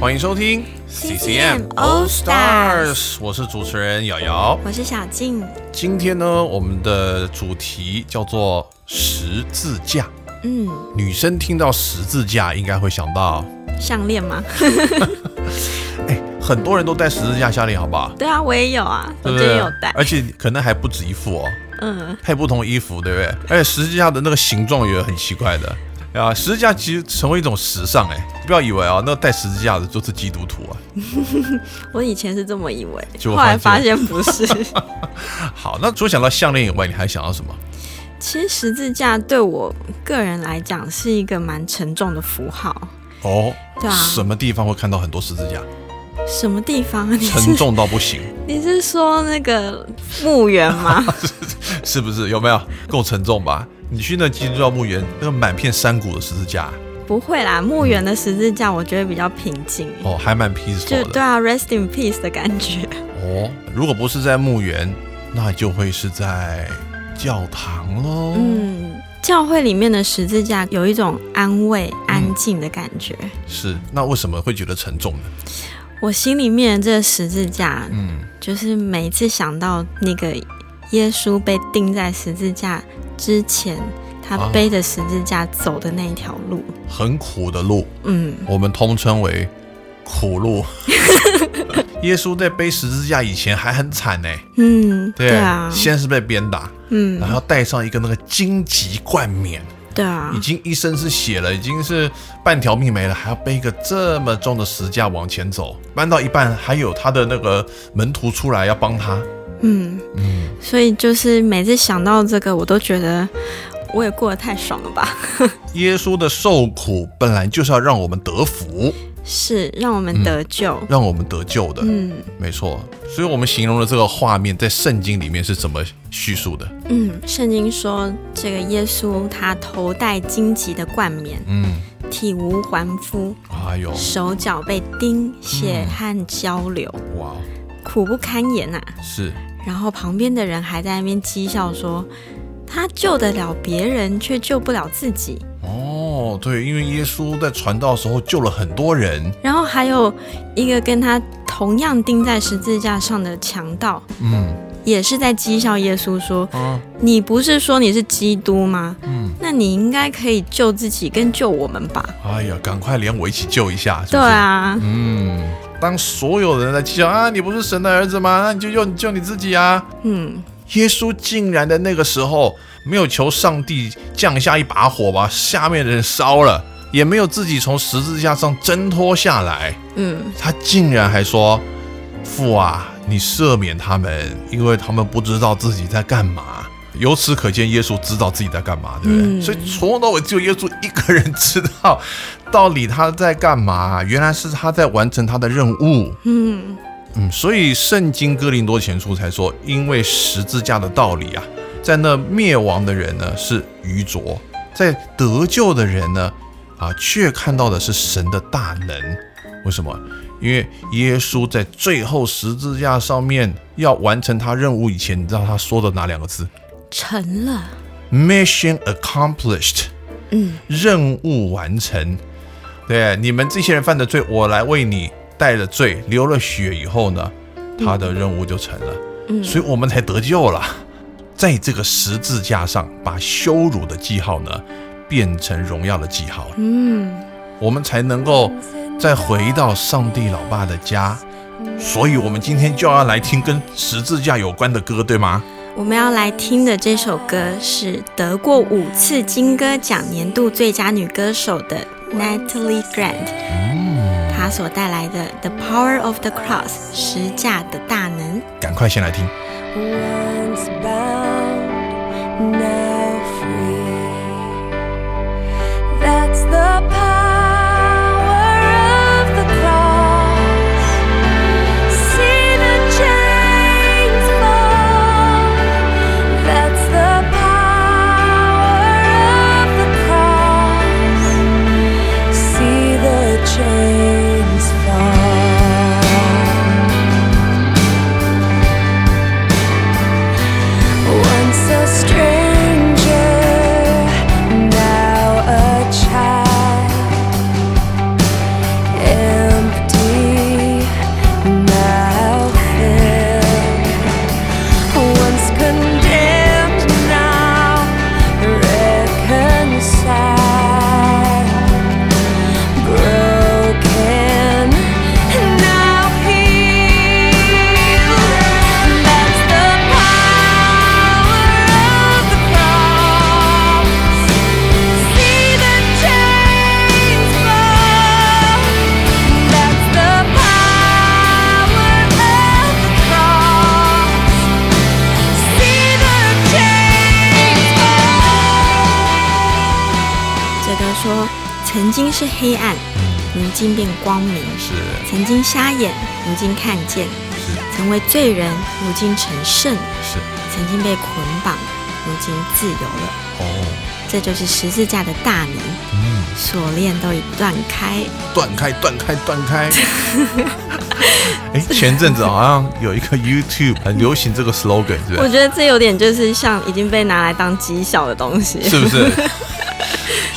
欢迎收听 CCM All Stars 我是主持人瑶瑶。我是小静，今天呢，我们的主题叫做十字架。嗯，女生听到十字架，应该会想到，项链吗？哎，很多人都戴十字架项链，好不好？对啊，我也有啊，我对不对今天有戴。而且可能还不止一副哦，嗯，配不同衣服，对不对？而且十字架的那个形状也很奇怪的。啊，十字架其实成为一种时尚哎，不要以为啊，那戴十字架的就是基督徒啊。我以前是这么以为，后来发现不是。好，那除了想到项链以外，你还想到什么？其实十字架对我个人来讲是一个蛮沉重的符号。哦，对啊什么地方会看到很多十字架？什么地方？你沉重到不行，你是说那个墓园吗？是不是？有没有够沉重吧？你去那基督教墓园，那个满片山谷的十字架，不会啦，墓园的十字架我觉得比较平静，哦，还蛮 peaceful 的。就对啊，rest in peace 的感觉。哦，如果不是在墓园，那就会是在教堂喽。嗯，教会里面的十字架有一种安慰、安静的感觉。是，那为什么会觉得沉重呢？我心里面的这个十字架，嗯，就是每一次想到那个耶稣被钉在十字架之前，他啊背着十字架走的那一条路，很苦的路，嗯，我们通称为苦路。耶稣在背十字架以前还很惨呢，嗯，对对啊，先是被鞭打，嗯。然，后戴上一个那个荆棘冠冕，对啊。已，经一身是血了，已经是半条命没了，还要背一个这么重的石架往前走，搬到一半还有他的那个门徒出来要帮他，嗯，嗯，所以就是每次想到这个，我都觉得我也过得太爽了吧？耶稣的受苦本来就是要让我们得福，是让我们得救。让我们得救的，嗯。没错。所以我们形容的这个画面在圣经里面是怎么叙述的？嗯，圣经说这个耶稣他头戴荆棘的冠冕，嗯，体无完肤，哎呦，手脚被钉，血汗交流，哇，苦不堪言呐、是然后旁边的人还在那边讥笑说，他救得了别人，却救不了自己。哦，对，因为耶稣在传道的时候救了很多人，然后还有一个跟他同样钉在十字架上的强盗，嗯也是在讥笑耶稣说啊，：“你不是说你是基督吗？嗯，那你应该可以救自己跟救我们吧哎呀，赶快连我一起救一下，？”对？啊，嗯，当所有人在讥笑啊，你不是神的儿子吗？那你就救你救你自己啊！嗯，耶稣竟然在那个时候没有求上帝降下一把火把下面的人烧了，也没有自己从十字架上挣脱下来，嗯，他竟然还说：“父啊，你赦免他们，因为他们不知道自己在干嘛。”由此可见，耶稣知道自己在干嘛，对不对？嗯所以从头到尾只有耶稣一个人知道到底他在干嘛。原来是他在完成他的任务。嗯，嗯，所以圣经哥林多前书才说，因为十字架的道理啊，在那灭亡的人呢是愚拙，在得救的人呢啊却看到的是神的大能。为什么？因为耶稣在最后十字架上面要完成他任务以前，你知道他说的哪两个字成了，？Mission accomplished，嗯任务完成。对，你们这些人犯的罪，我来为你带了罪，流了血以后呢，他的任务就成了。嗯，所以我们才得救了。在这个十字架上，把羞辱的记号呢变成荣耀的记号，嗯，我们才能够再回到上帝老爸的家。所以，我们今天就要来听跟十字架有关的歌，对吗？我们要来听的这首歌是得过五次金歌奖年度最佳女歌手的 Natalie Grant，她所带来的《The Power of the Cross》十架的大能。赶快先来听。如今看见；是曾为罪人，如今成圣；是曾经被捆绑，如今自由了。哦，这就是十字架的大能，嗯，锁链都已断开。断开，断开，断开。哎，前阵子好像有一个 YouTube 很流行这个 slogan，是不是？我觉得这有点就是像已经被拿来当绩效的东西。是不是？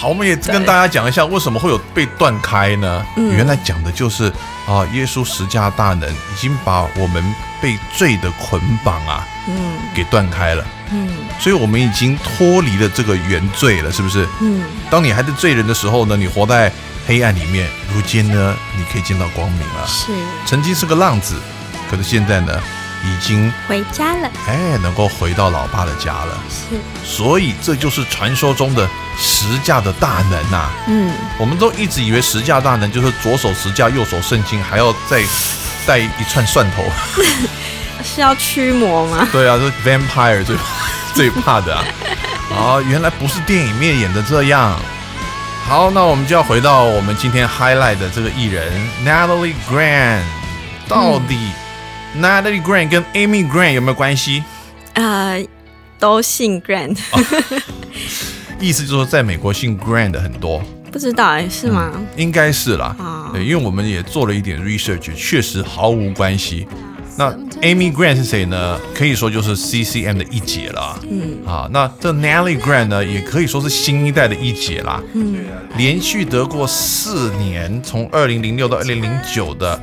好，我们也跟大家讲一下为什么会有被断开呢？嗯原来讲的就是啊，耶稣十架大能已经把我们被罪的捆绑啊嗯给断开了，嗯所以我们已经脱离了这个原罪了，是不是？嗯，当你还是罪人的时候呢，你活在黑暗里面，如今呢，你可以见到光明了。是曾经是个浪子，可是现在呢，已经回家了。哎能够回到老爸的家了。是所以这就是传说中的十架的大能呐、嗯我们都一直以为十架大能就是左手十架，右手圣经，还要再 带一串蒜头。是要驱魔吗？对啊，这 vampire 最 最怕的啊！啊，原来不是电影面演的这样。好，那我们就要回到我们今天 highlight 的这个艺人 Natalie Grant，到底 Natalie Grant 跟 Amy Grant 有没有关系？呃，都姓 Grant，、意思就是说，在美国姓 Grant 的很多，不知道哎，是吗？应该是啦。啊、对，因为我们也做了一点 research，确实毫无关系。那 Amy Grant 是谁呢？可以说就是 CCM 的一姐了。嗯啊，那这 Nelly Grant 呢，也可以说是新一代的一姐啦。嗯，连续得过四年，从二零零六到二零零九的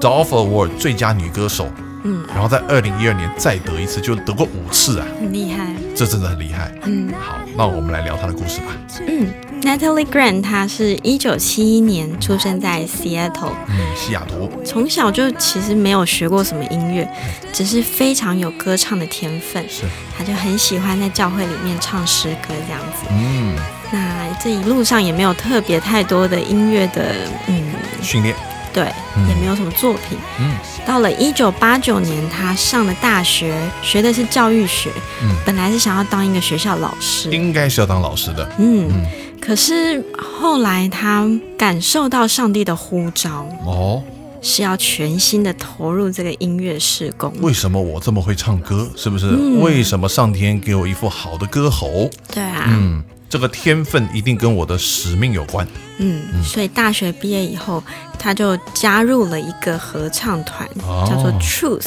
Dove Award 最佳女歌手。嗯，然后在二零一二年再得一次，就得过五次啊，很厉害。这真的很厉害。嗯好，那我们来聊她的故事吧。嗯，Natalie Grant 她是一九七一年出生在 Seattle，嗯，西雅图。从小就其实没有学过什么音乐，只是非常有歌唱的天分。是，她就很喜欢在教会里面唱诗歌这样子。嗯，那这一路上也没有特别太多的音乐的，嗯，训练。对，嗯也没有什么作品。嗯，到了一九八九年，他上了大学，学的是教育学。嗯本来是想要当一个学校老师。应该是要当老师的。嗯，嗯可是后来他感受到上帝的呼召，哦，是要全心的投入这个音乐事工。为什么我这么会唱歌？是不是？嗯为什么上天给我一副好的歌喉？对啊，嗯，这个天分一定跟我的使命有关。嗯，所以大学毕业以后，他就加入了一个合唱团，哦叫做 Truth。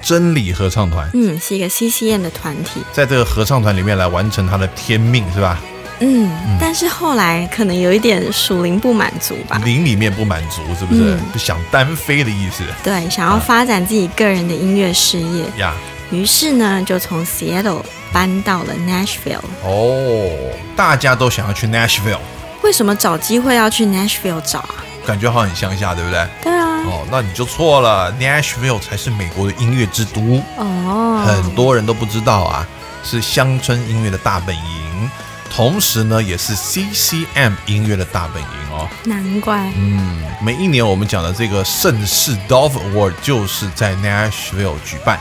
真理合唱团嗯，是一个 C C N 的团体。在这个合唱团里面来完成他的天命，是吧？嗯，但是后来可能有一点属灵不满足吧。灵里面不满足，是不是？嗯就想单飞的意思对，想要发展自己个人的音乐事业，呀？于是呢，就从 Seattle 搬到了 Nashville。哦，大家都想要去 Nashville，为什么找机会要去 Nashville 找啊？感觉好像很乡下，对不对？对啊，哦，那你就错了，Nashville 才是美国的音乐之都，哦，很多人都不知道啊，是乡村音乐的大本营，同时呢，也是 CCM 音乐的大本营哦。难怪。嗯，每一年我们讲的这个盛世 Dove Award 就是在 Nashville 举办，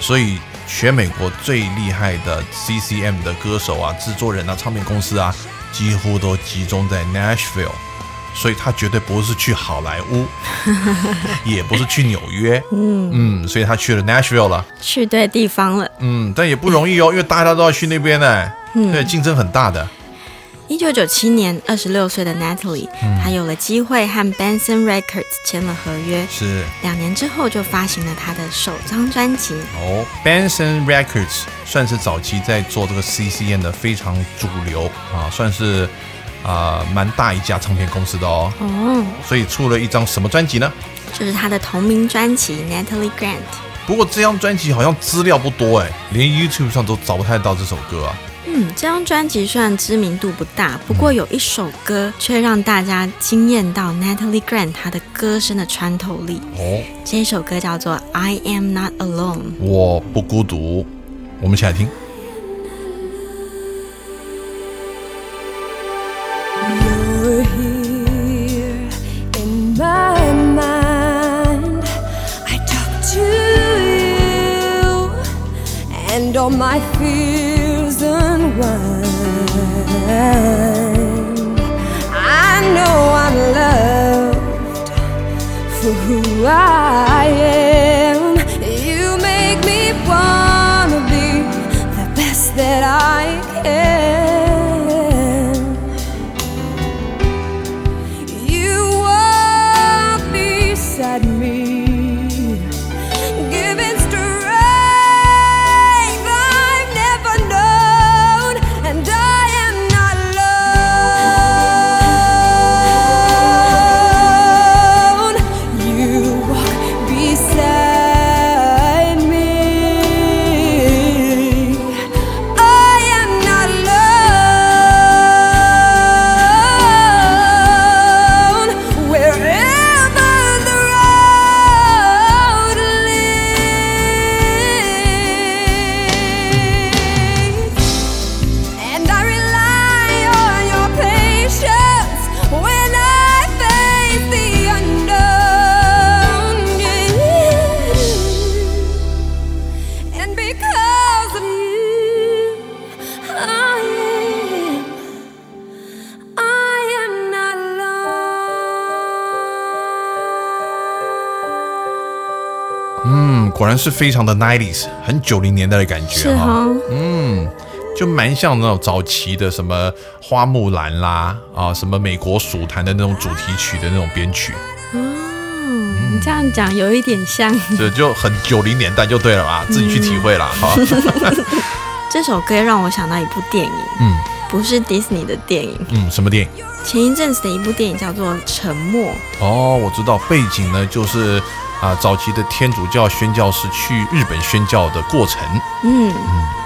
所以全美国最厉害的 CCM 的歌手啊、制作人啊、唱片公司啊，几乎都集中在 Nashville，所以他绝对不是去好莱坞，也不是去纽约，嗯。嗯，所以他去了 Nashville 了，去对地方了。嗯，但也不容易哦，因为大家都要去那边呢，对，竞争很大的，一九九七年，二十六岁的 Natalie，、她有了机会和 Benson Records 签了合约，是两年之后就发行了她的首张专辑。哦，Benson Records 算是早期在做这个 CCN 的非常主流啊，算是啊蛮、大一家唱片公司的哦，哦，所以出了一张什么专辑呢？就是她的同名专辑 Natalie Grant。不过这张专辑好像资料不多哎，连 YouTube 上都找不太到这首歌啊。嗯，这张专辑虽然知名度不大，不过有一首歌却让大家惊艳到 Natalie Grant 她的歌声的穿透力。哦，这一首歌叫做《I Am Not Alone》。我不孤独，我们一起来听。You're here in my mind. I talk to you, and all my fears unwind. I know I'm loved for who I am. 果然是非常的 nineties，很九零年代的感觉哈。嗯，就蛮像那种早期的什么花木兰啦啊，什么美国蜀坛的那种主题曲的那种编曲，哦，你这样讲有一点像。这就很九零年代就对了吧，自己去体会啦哈。这首歌让我想到一部电影，嗯不是迪士尼的电影，嗯，什么电影？前一阵子的一部电影叫做《沉默》。哦，我知道，背景呢就是啊早期的天主教宣教士去日本宣教的过程。嗯，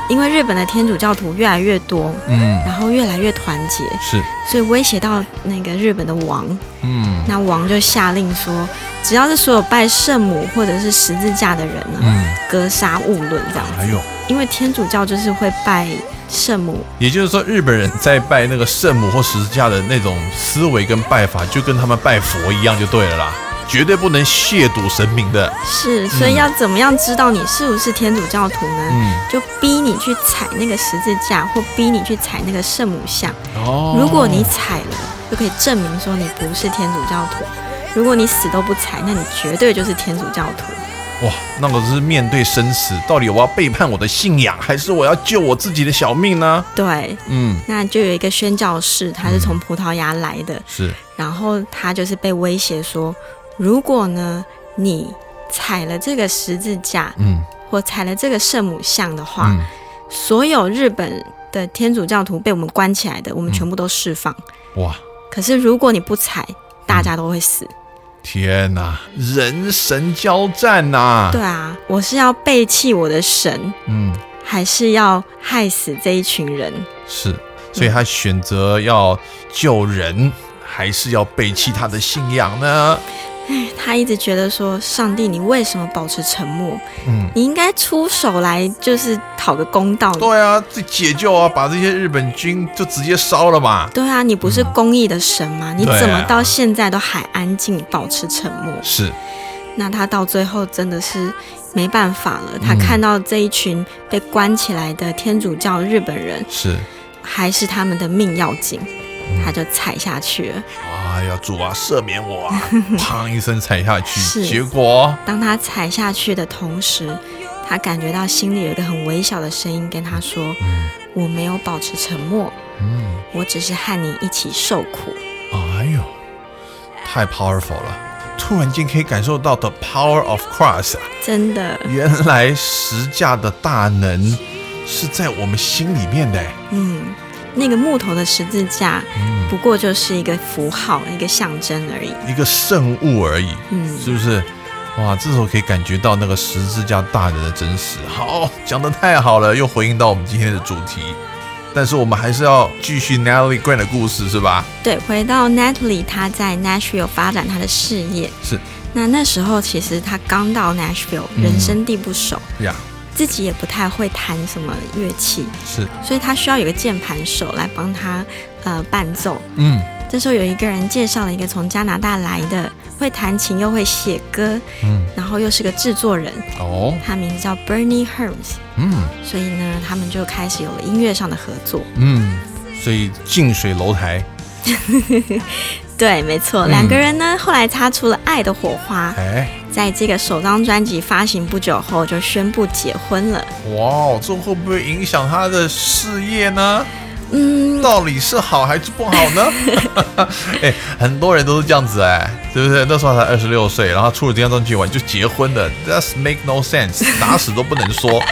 因为日本的天主教徒越来越多，嗯，然后越来越团结，是，所以威胁到那个日本的王。嗯。那王就下令说，只要是所有拜圣母或者是十字架的人呢，嗯，格杀勿论这样子。还有，因为天主教就是会拜圣母，也就是说，日本人在拜那个圣母或十字架的那种思维跟拜法，就跟他们拜佛一样就对了啦，绝对不能亵渎神明的。是，所以要怎么样知道你是不是天主教徒呢？嗯，就逼你去踩那个十字架，或逼你去踩那个圣母像。哦如果你踩了，就可以证明说你不是天主教徒。如果你死都不踩，那你绝对就是天主教徒。哇，那个是面对生死，到底我要背叛我的信仰，还是我要救我自己的小命呢？对，嗯，那就有一个宣教士，他是从葡萄牙来的，是，然后他就是被威胁说，如果呢你踩了这个十字架，嗯或踩了这个圣母像的话，嗯，所有日本的天主教徒被我们关起来的，我们全部都释放。哇，可是如果你不踩，大家都会死。天哪，人神交战呐、对啊，我是要背弃我的神，嗯，还是要害死这一群人？是，所以他选择要救人，还是要背弃他的信仰呢？他一直觉得说，上帝，你为什么保持沉默？嗯，你应该出手来，就是讨个公道。对啊，这解救啊，把这些日本军就直接烧了嘛。对啊，你不是公义的神吗？你怎么到现在都还安静，保持沉默？是，那他到最后真的是没办法了。他嗯看到这一群被关起来的天主教日本人，是，还是他们的命要紧，嗯他就踩下去了。哎呀，主啊，赦免我啊！砰一声踩下去，结果当他踩下去的同时，他感觉到心里有一个很微小的声音跟他说：“我没有保持沉默，嗯，我只是和你一起受苦。哎呦，太 powerful 了！突然间可以感受到 the power of cross 啊！”真的，原来十架的大能是在我们心里面的。嗯，那个木头的十字架嗯，不过就是一个符号，一个象征而已。一个圣物而已，嗯，是不是？哇，这时候可以感觉到那个十字架大人的真实。好，讲的太好了，又回应到我们今天的主题。但是我们还是要继续 Natalie Grant 的故事，是吧？对，回到 Natalie，她在 Nashville 发展她的事业。是那那时候其实她刚到 Nashville，嗯人生地不熟，呀，自己也不太会弹什么乐器，是，所以他需要有个键盘手来帮他呃伴奏。嗯。这时候有一个人介绍了一个从加拿大来的，会弹琴又会写歌，嗯，然后又是个制作人，哦，他名字叫 Bernie Herms。嗯。所以呢，他们就开始有了音乐上的合作。嗯，所以近水楼台，对，没错，嗯两个人呢后来擦出了爱的火花，哎，在这个首张专辑发行不久后就宣布结婚了。哇，这会不会影响他的事业呢？嗯，到底是好还是不好呢？哎，很多人都是这样子哎，对不对？那时候才二十六岁，然后出了这张专辑完就结婚了，That's make no sense，打死都不能说。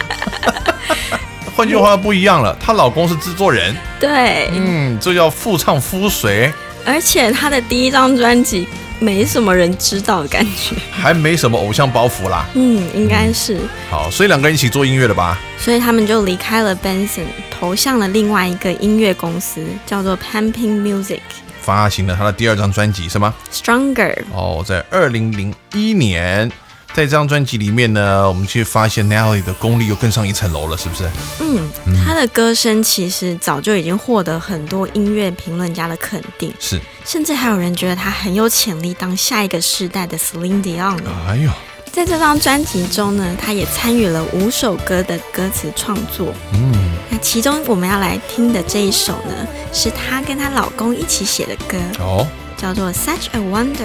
换句话不一样了，她老公是制作人，对，嗯，这叫妇唱夫随，而且他的第一张专辑没什么人知道的感觉。还没什么偶像包袱啦。嗯，应该是。好，所以两个人一起做音乐的吧？所以他们就离开了 Benson，投向了另外一个音乐公司，叫做 Pumping Music 发行了他的第二张专辑是吗？Stronger。哦，在二零零一年，在这张专辑里面呢，我们去发现 Nelly 的功力又更上一层楼了，是不是？嗯，她的歌声其实早就已经获得很多音乐评论家的肯定，是。甚至还有人觉得她很有潜力当下一个世代的 Celine Dion 呢。哎呦，在这张专辑中呢，他也参与了五首歌的歌词创作。嗯，那其中我们要来听的这一首呢，是她跟她老公一起写的歌，哦，叫做《Such a Wonder》。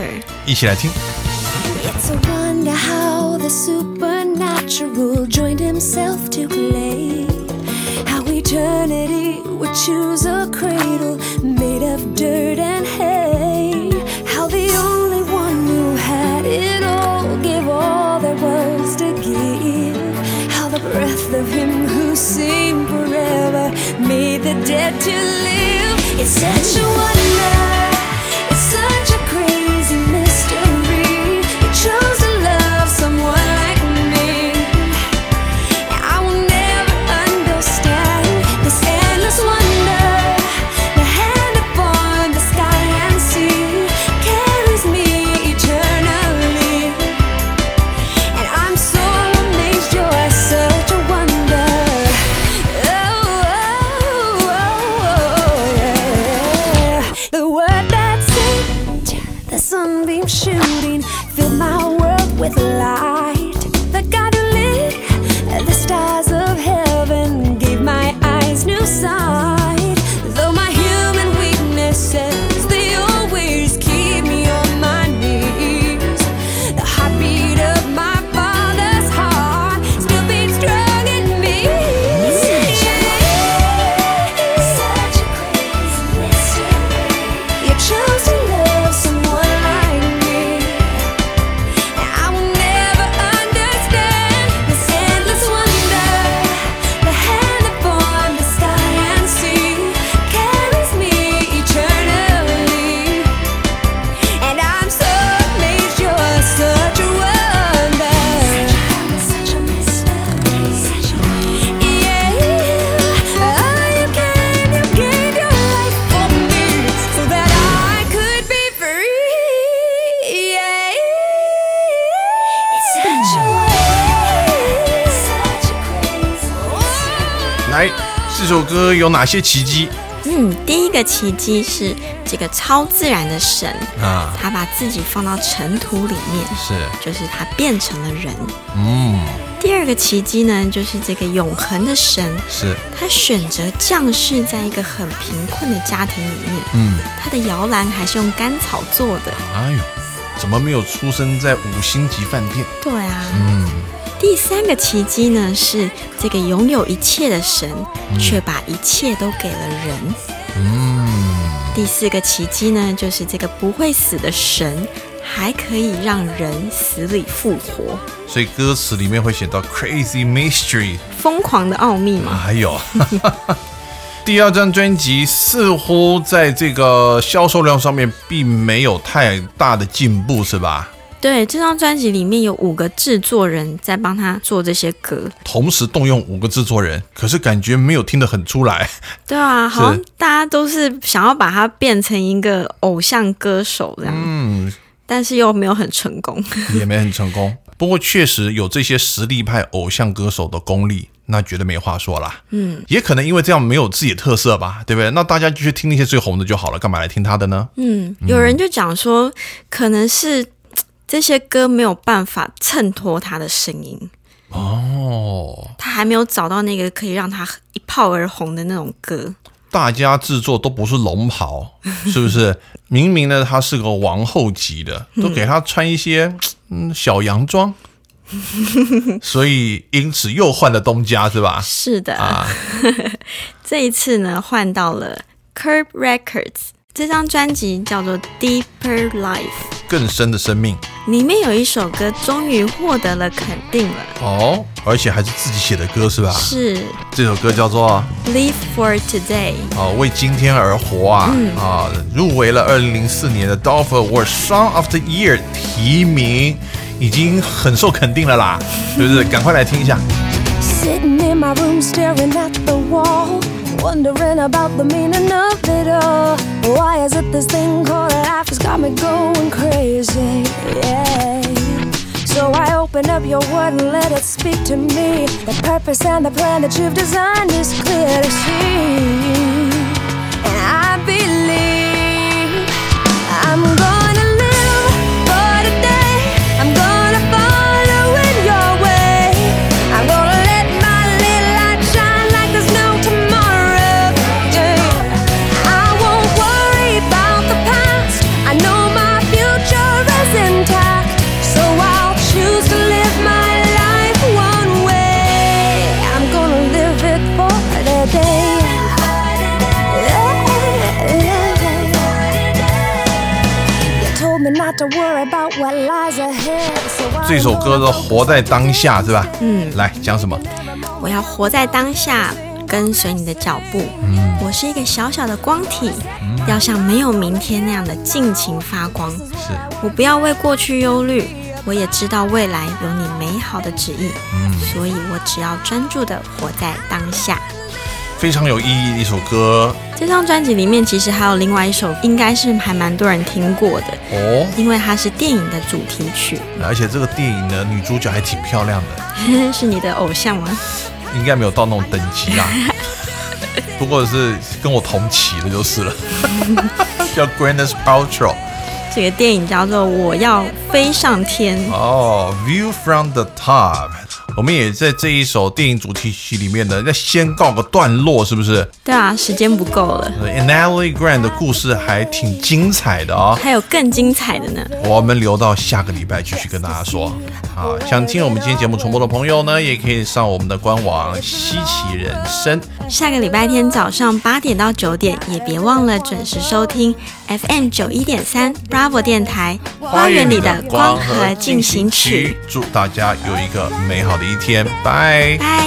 一起来听。It's a wonder how the supernatural joined himself to clay. How eternity would choose a cradle made of dirt and hay. How the only one who had it all gave all there was to give. How the breath of him who seemed forever made the dead to live. It's such a wonder. 这首歌有哪些奇迹嗯，第一个奇迹是这个超自然的神，啊？他把自己放到尘土里面，是，就是他变成了人。嗯，第二个奇迹呢，就是这个永恒的神，是，他选择降世在一个很贫困的家庭里面，嗯，他的摇篮还是用甘草做的。哎呦，怎么没有出生在五星级饭店？对啊，嗯，第三个奇迹呢，是这个拥有一切的神，却把一切都给了人。嗯，第四个奇迹呢，就是这个不会死的神，还可以让人死里复活，所以歌词里面会写到 crazy mystery，疯狂的奥秘嘛。还有。第二张专辑似乎在这个销售量上面并没有太大的进步，是吧？对，这张专辑里面有五个制作人在帮他做这些歌。同时动用五个制作人，可是感觉没有听得很出来。对啊，好像大家都是想要把它变成一个偶像歌手这样，嗯，但是又没有很成功。也没很成功。不过确实有这些实力派偶像歌手的功力，那绝对没话说啦。嗯也可能因为这样没有自己的特色吧，对不对？那大家就去听那些最红的就好了，干嘛来听他的呢？嗯，有人就讲说，可能是嘖这些歌没有办法衬托他的声音，哦，他还没有找到那个可以让他一炮而红的那种歌。大家制作都不是龙袍，是不是？明明呢，他是个王后级的，都给他穿一些嗯小洋装，所以因此又换了东家，是吧？是的，啊，这一次呢换到了 Curb Records，这张专辑叫做 Deeper Life，更深的生命。里面有一首歌终于获得了肯定了，哦，而且还是自己写的歌，是吧？是。这首歌叫做？Live for Today。哦，为今天而活啊、嗯。啊，入围了二零零四年的 Dolph Award Song of the Year 提名，已经很受肯定了啦，是不是？赶快来听一下。Sitting in my room staring at the wall, wondering about the meaning of it all. Why is it this thing called life has got me going crazy? Yeah. So I open up your word and let it speak to me. The purpose and the plan that you've designed is clear to see. And I believe I'm gonna 这首歌的《活在当下》是吧？嗯，来讲什么？我要活在当下，跟随你的脚步。嗯我是一个小小的光体，要像没有明天那样的尽情发光。是我不要为过去忧虑，我也知道未来有你美好的旨意，嗯所以我只要专注的活在当下。非常有意义的一首歌这张专辑里面其实还有另外一首，应该是还蛮多人听过的，哦，因为它是电影的主题曲。而且这个电影呢，女主角还挺漂亮的，是你的偶像吗？应该没有到那种等级啦。不过是跟我同期的就是了，叫 Gwyneth Paltrow。这个电影叫做《我要飞上天》。哦，View from the Top，我们也在这一首电影主题曲里面呢，要先告个段落，是不是对啊，时间不够了，？Natalie Grant 的故事还挺精彩的哦，还有更精彩的呢。我们留到下个礼拜继续跟大家说。好，想听我们今天节目重播的朋友呢，也可以上我们的官网稀奇人生。下个礼拜天早上八点到九点，也别忘了准时收听 FM 九一点三 Bravo 电台《花园里的光和进行曲》。，祝大家有一个美好的一天，拜。拜。